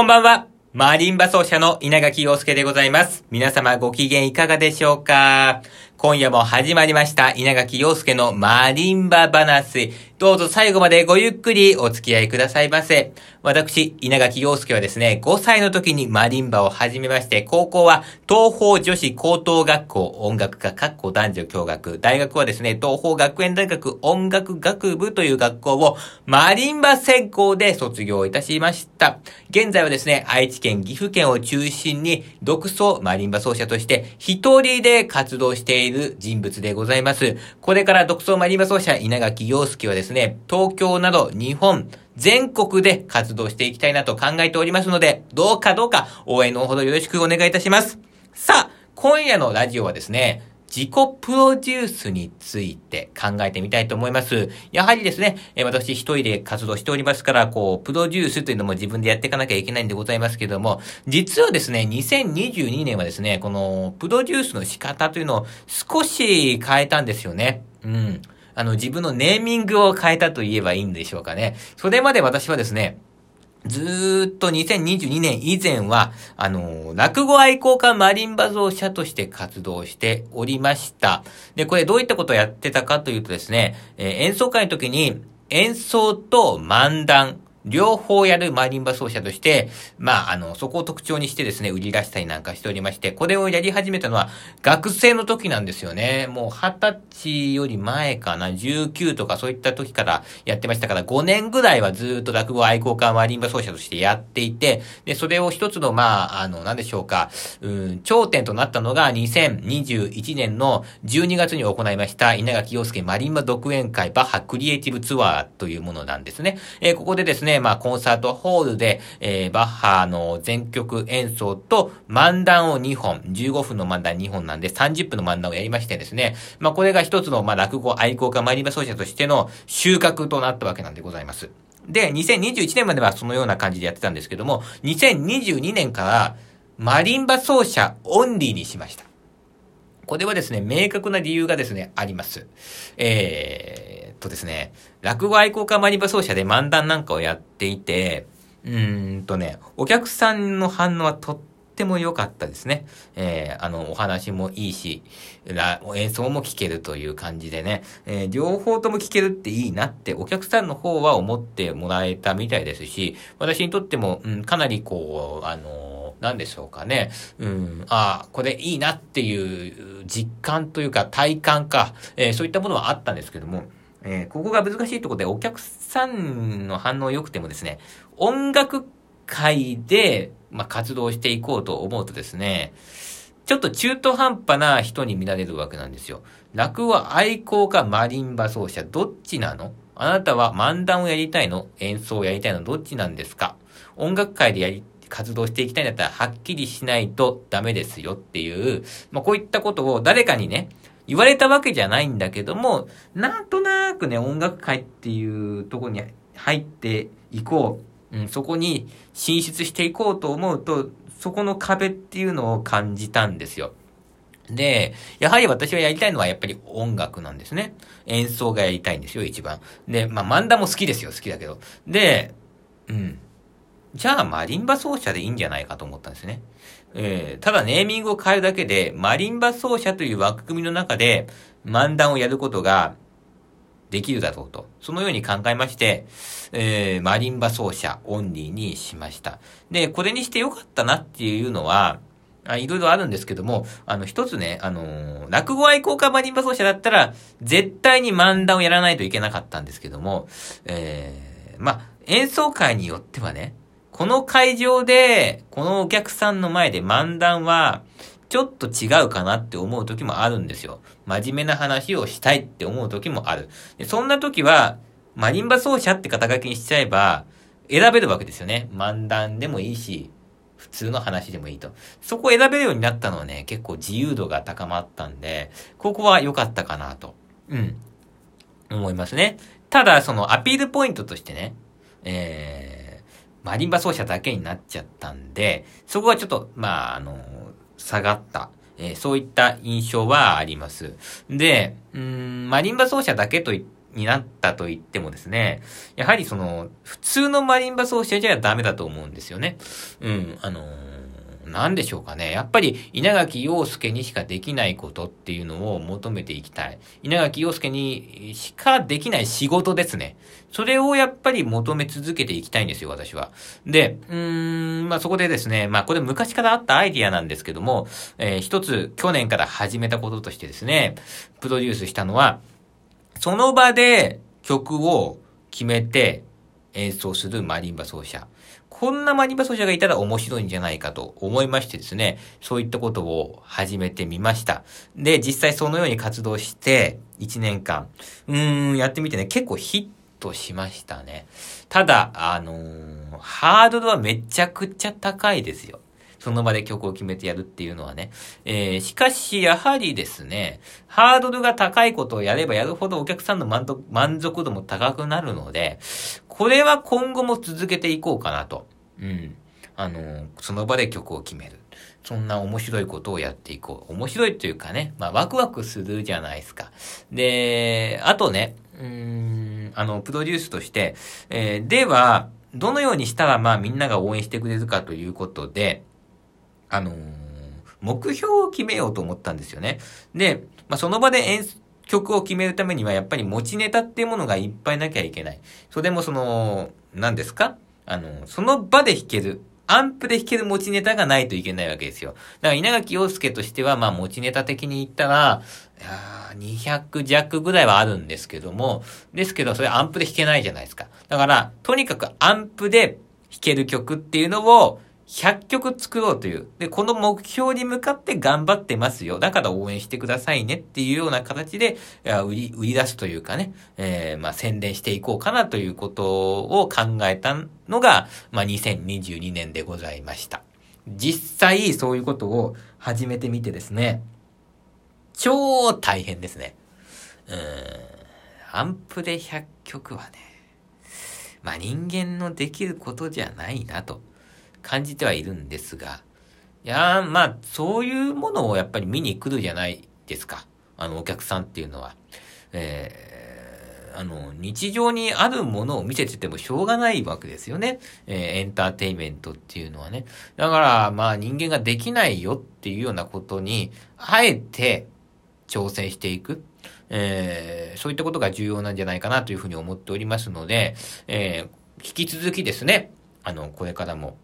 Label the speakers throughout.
Speaker 1: こんばんは。マリンバ奏者の稲垣陽介でございます。皆様ご機嫌いかがでしょうか？今夜も始まりました稲垣陽介のマリンバ話。どうぞ最後までごゆっくりお付き合いくださいませ。私、稲垣陽介はですね、5歳の時にマリンバを始めまして、高校は東方女子高等学校音楽科学校男女共学、大学はですね、東方学園大学音楽学部という学校をマリンバ専攻で卒業いたしました。現在はですね、愛知県、岐阜県を中心に独奏マリンバ奏者として一人で活動している人物でございます。これから独奏マリンバ奏者稲垣陽介はですね、東京など日本、全国で活動していきたいなと考えておりますので、どうかどうか応援のほどよろしくお願いいたします。さあ、今夜のラジオはですね、自己プロデュースについて考えてみたいと思います。やはりですね、私一人で活動しておりますから、こう、プロデュースというのも自分でやっていかなきゃいけないんでございますけども、実はですね、2022年はですね、このプロデュースの仕方というのを少し変えたんですよね。うん。あの、自分のネーミングを変えたと言えばいいんでしょうかね。それまで私はですね、ずーっと2022年以前は、あの、落語愛好家マリンバ奏者として活動しておりました。で、これどういったことをやってたかというとですね、えー、演奏会の時に演奏と漫談、両方やるマリンバ奏者として、まあ、あの、そこを特徴にしてですね、売り出したりなんかしておりまして、これをやり始めたのは学生の時なんですよね。もう二十歳より前かな、19とかそういった時からやってましたから、5年ぐらいはずっと落語愛好家マリンバ奏者としてやっていて、で、それを一つの、まあ、あの、なんでしょうか、うん、頂点となったのが2021年の12月に行いました稲垣陽介マリンバ独演会バッハクリエイティブツアーというものなんですね。えー、ここでですね、ね、まあ、コンサートホールで、えー、バッハの全曲演奏と漫談を2本、15分の漫談2本なんで30分の漫談をやりましてですね、まあ、これが一つの、まあ、落語愛好家マリンバ奏者としての収穫となったわけなんでございます。で、2021年まではそのような感じでやってたんですけども、2022年からマリンバ奏者オンリーにしました。これはですね、明確な理由がですね、あります。えー、とですね、落語愛好家マリバ奏者で漫談なんかをやっていて、うんとね、お客さんの反応はとっても良かったですね。えー、あの、お話もいいし、演奏も聴けるという感じでね、えー、両方とも聴けるっていいなってお客さんの方は思ってもらえたみたいですし、私にとっても、うん、かなりこう、あの何でしょうかね。うん、ああ、これいいなっていう実感というか体感か、えー、そういったものはあったんですけども、えー、ここが難しいところでお客さんの反応良くてもですね、音楽界で、まあ、活動していこうと思うとですね、ちょっと中途半端な人に見られるわけなんですよ。落語愛好家マリンバ奏者、どっちなの？あなたは漫談をやりたいの？演奏をやりたいの？どっちなんですか？音楽界でやり活動していきたいんだったら、はっきりしないとダメですよっていう、まあ、こういったことを誰かにね、言われたわけじゃないんだけども、なんとなくね、音楽界っていうとこに入っていこう、うん、そこに進出していこうと思うと、そこの壁っていうのを感じたんですよ。で、やはり私がやりたいのはやっぱり音楽なんですね。演奏がやりたいんですよ、一番。で、まあ漫談も好きですよ、好きだけど。で、うん。じゃあマリンバ奏者でいいんじゃないかと思ったんですね。えー、ただネーミングを変えるだけで、マリンバ奏者という枠組みの中で漫談をやることができるだろうと。そのように考えまして、えー、マリンバ奏者オンリーにしました。で、これにしてよかったなっていうのは、あいろいろあるんですけども、あの、一つね、あのー、落語愛好家マリンバ奏者だったら、絶対に漫談をやらないといけなかったんですけども、えー、まあ、演奏会によってはね、この会場で、このお客さんの前で漫談は、ちょっと違うかなって思う時もあるんですよ。真面目な話をしたいって思う時もある。でそんな時は、マリンバ奏者って肩書きにしちゃえば、選べるわけですよね。漫談でもいいし、普通の話でもいいと。そこを選べるようになったのはね、結構自由度が高まったんで、ここは良かったかなと。うん。思いますね。ただ、そのアピールポイントとしてね、えー、マリンバ奏者だけになっちゃったんで、そこはちょっと、まあ、あの、下がった。えー、そういった印象はあります。で、うん、マリンバ奏者だけといになったと言ってもですね、やはりその、普通のマリンバ奏者じゃダメだと思うんですよね。うん、あのーなんでしょうかね。やっぱり稲垣陽介にしかできないことっていうのを求めていきたい。稲垣陽介にしかできない仕事ですね。それをやっぱり求め続けていきたいんですよ、私は。で、うーん、まあ、そこでですね、まあ、これ昔からあったアイディアなんですけども、えー、一つ去年から始めたこととしてですね、プロデュースしたのは、その場で曲を決めて演奏するマリンバ奏者。こんなマリンバ奏者がいたら面白いんじゃないかと思いましてですね、そういったことを始めてみました。で、実際そのように活動して、1年間、うーん、やってみてね、結構ヒットしましたね。ただ、あのー、ハードルはめちゃくちゃ高いですよ。その場で曲を決めてやるっていうのはね。えー、しかし、やはりですね、ハードルが高いことをやればやるほどお客さんの満足度も高くなるので、これは今後も続けていこうかなと。うん。あの、その場で曲を決める。そんな面白いことをやっていこう。面白いというかね、まあワクワクするじゃないですか。で、あとね、うん、あの、プロデュースとして、えー、では、どのようにしたらまあみんなが応援してくれるかということで、あのー、目標を決めようと思ったんですよね。で、まあ、その場で演曲を決めるためには、やっぱり持ちネタっていうものがいっぱいなきゃいけない。それもその、何ですか？あの、その場で弾ける。アンプで弾ける持ちネタがないといけないわけですよ。だから稲垣陽介としては、まあ持ちネタ的に言ったら、いや200弱ぐらいはあるんですけども、ですけどそれアンプで弾けないじゃないですか。だから、とにかくアンプで弾ける曲っていうのを、100曲作ろうという。で、この目標に向かって頑張ってますよ。だから応援してくださいねっていうような形で、売り、売り出すというかね、えー、まあ宣伝していこうかなということを考えたのが、まあ2022年でございました。実際そういうことを始めてみてですね、超大変ですね。うん、アンプで100曲はね、まあ人間のできることじゃないなと。感じてはいるんですが、いやまあ、そういうものをやっぱり見に来るじゃないですか。あの、お客さんっていうのは。えー、あの、日常にあるものを見せててもしょうがないわけですよね。えー、エンターテイメントっていうのはね。だから、まあ人間ができないよっていうようなことに、あえて挑戦していく。えー、そういったことが重要なんじゃないかなというふうに思っておりますので、えー、引き続きですね、あの、これからも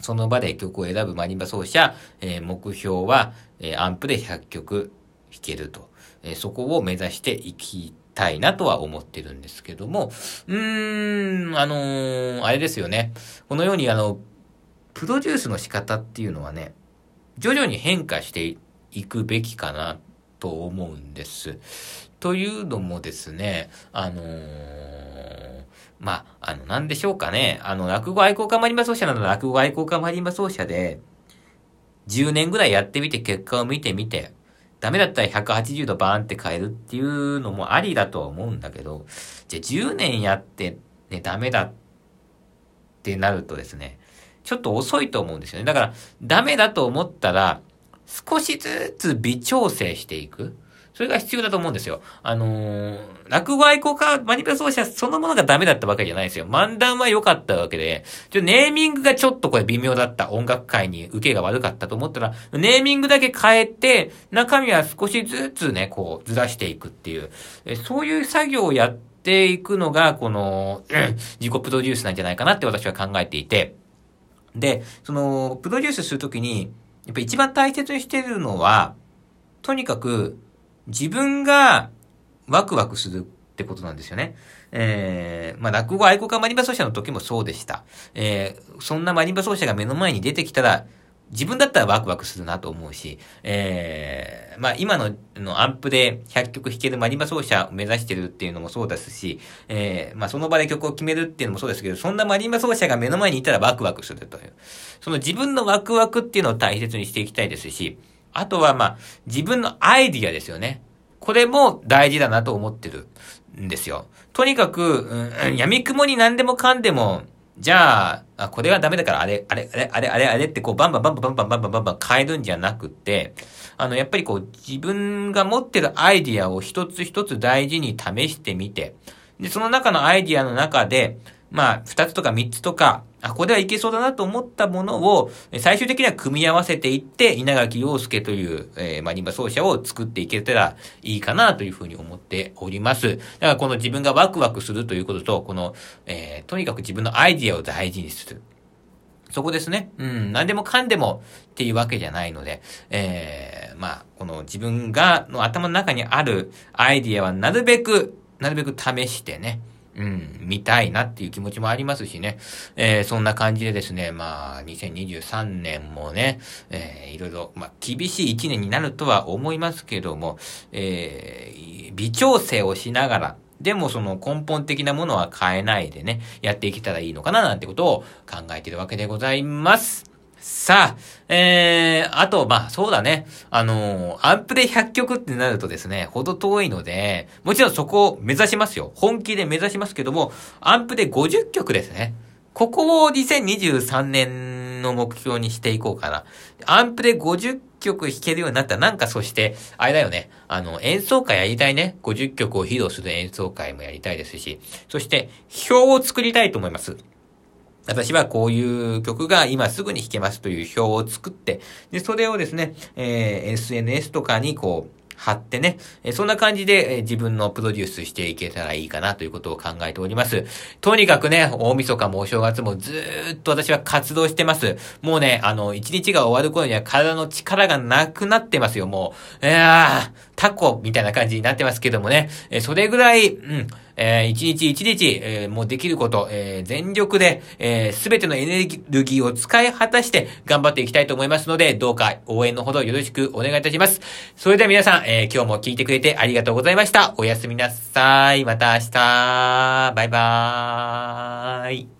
Speaker 1: その場で曲を選ぶマリンバ奏者、えー、目標は、えー、アンプで100曲弾けると。えー、そこを目指していきたいなとは思ってるんですけども、うーん、あの、あれですよね。このようにあの、プロデュースの仕方っていうのはね、徐々に変化していくべきかなと思うんです。というのもですね、あのーまあ、あの、なんでしょうかね。あの、落語愛好家マリンバ奏者など落語愛好家マリンバ奏者で、10年ぐらいやってみて結果を見てみて、ダメだったら180度バーンって変えるっていうのもありだとは思うんだけど、じゃあ10年やってね、ダメだってなるとですね、ちょっと遅いと思うんですよね。だから、ダメだと思ったら、少しずつ微調整していく。それが必要だと思うんですよ。あのー、落語愛好家、マニピュラ奏者そのものがダメだったわけじゃないですよ。漫談は良かったわけで、ちょネーミングがちょっとこれ微妙だった。音楽界に受けが悪かったと思ったら、ネーミングだけ変えて、中身は少しずつね、こう、ずらしていくっていう、えそういう作業をやっていくのが、この、うん、自己プロデュースなんじゃないかなって私は考えていて、で、その、プロデュースするときに、やっぱ一番大切にしてるのは、とにかく、自分がワクワクするってことなんですよね。えー、まあ、落語愛好家マリンバ奏者の時もそうでした。えー、そんなマリンバ奏者が目の前に出てきたら、自分だったらワクワクするなと思うし、えー、まあ今ののアンプで100曲弾けるマリンバ奏者を目指してるっていうのもそうですし、えー、まあその場で曲を決めるっていうのもそうですけど、そんなマリンバ奏者が目の前にいたらワクワクするという。その自分のワクワクっていうのを大切にしていきたいですし、あとはまあ、自分のアイディアですよね。これも大事だなと思ってるんですよ。とにかく、うん、闇雲に何でもかんでもじゃあ、あこれはダメだからあれ、あれ、あれ、あれ、あれ、あれってこうバンバンバンバンバンバンバンバンバンバン変えるんじゃなくて、あの、やっぱりこう自分が持ってるアイディアを一つ一つ大事に試してみて、で、その中のアイディアの中で、まあ、二つとか三つとか、あ、これはいけそうだなと思ったものを、最終的には組み合わせていって、稲垣陽介という、えー、マリンバ奏者を作っていけたらいいかなというふうに思っております。だからこの自分がワクワクするということと、この、えー、とにかく自分のアイディアを大事にする。そこですね。うん、何でもかんでもっていうわけじゃないので、えー、まあ、この自分が、の頭の中にあるアイディアはなるべく、なるべく試してね、うん、見たいなっていう気持ちもありますしね。えー、そんな感じでですね、まあ、2023年もね、えー、いろいろ、まあ、厳しい一年になるとは思いますけども、えー、微調整をしながら、でもその根本的なものは変えないでね、やっていけたらいいのかななんてことを考えているわけでございます。さあ、えー、あと、まあ、そうだね。あのー、アンプで100曲ってなるとですね、ほど遠いので、もちろんそこを目指しますよ。本気で目指しますけども、アンプで50曲ですね。ここを2023年の目標にしていこうかな。アンプで50曲弾けるようになったら、なんかそして、あれだよね。あの、演奏会やりたいね。50曲を披露する演奏会もやりたいですし、そして、表を作りたいと思います。私はこういう曲が今すぐに弾けますという表を作って、で、それをですね、えー、SNS とかにこう、貼ってね、えそんな感じで、え自分のプロデュースしていけたらいいかなということを考えております。とにかくね、大晦日もお正月もずーっと私は活動してます。もうね、あの、一日が終わる頃には体の力がなくなってますよ、もう。いやー、タコみたいな感じになってますけどもね、えそれぐらい、うん、えー、一日一日、えー、もうできること、えー、全力で、えす、べてのエネルギーを使い果たして頑張っていきたいと思いますので、どうか応援のほどよろしくお願いいたします。それでは皆さん、え今日も聞いてくれてありがとうございました。おやすみなさい。また明日。バイバーイ。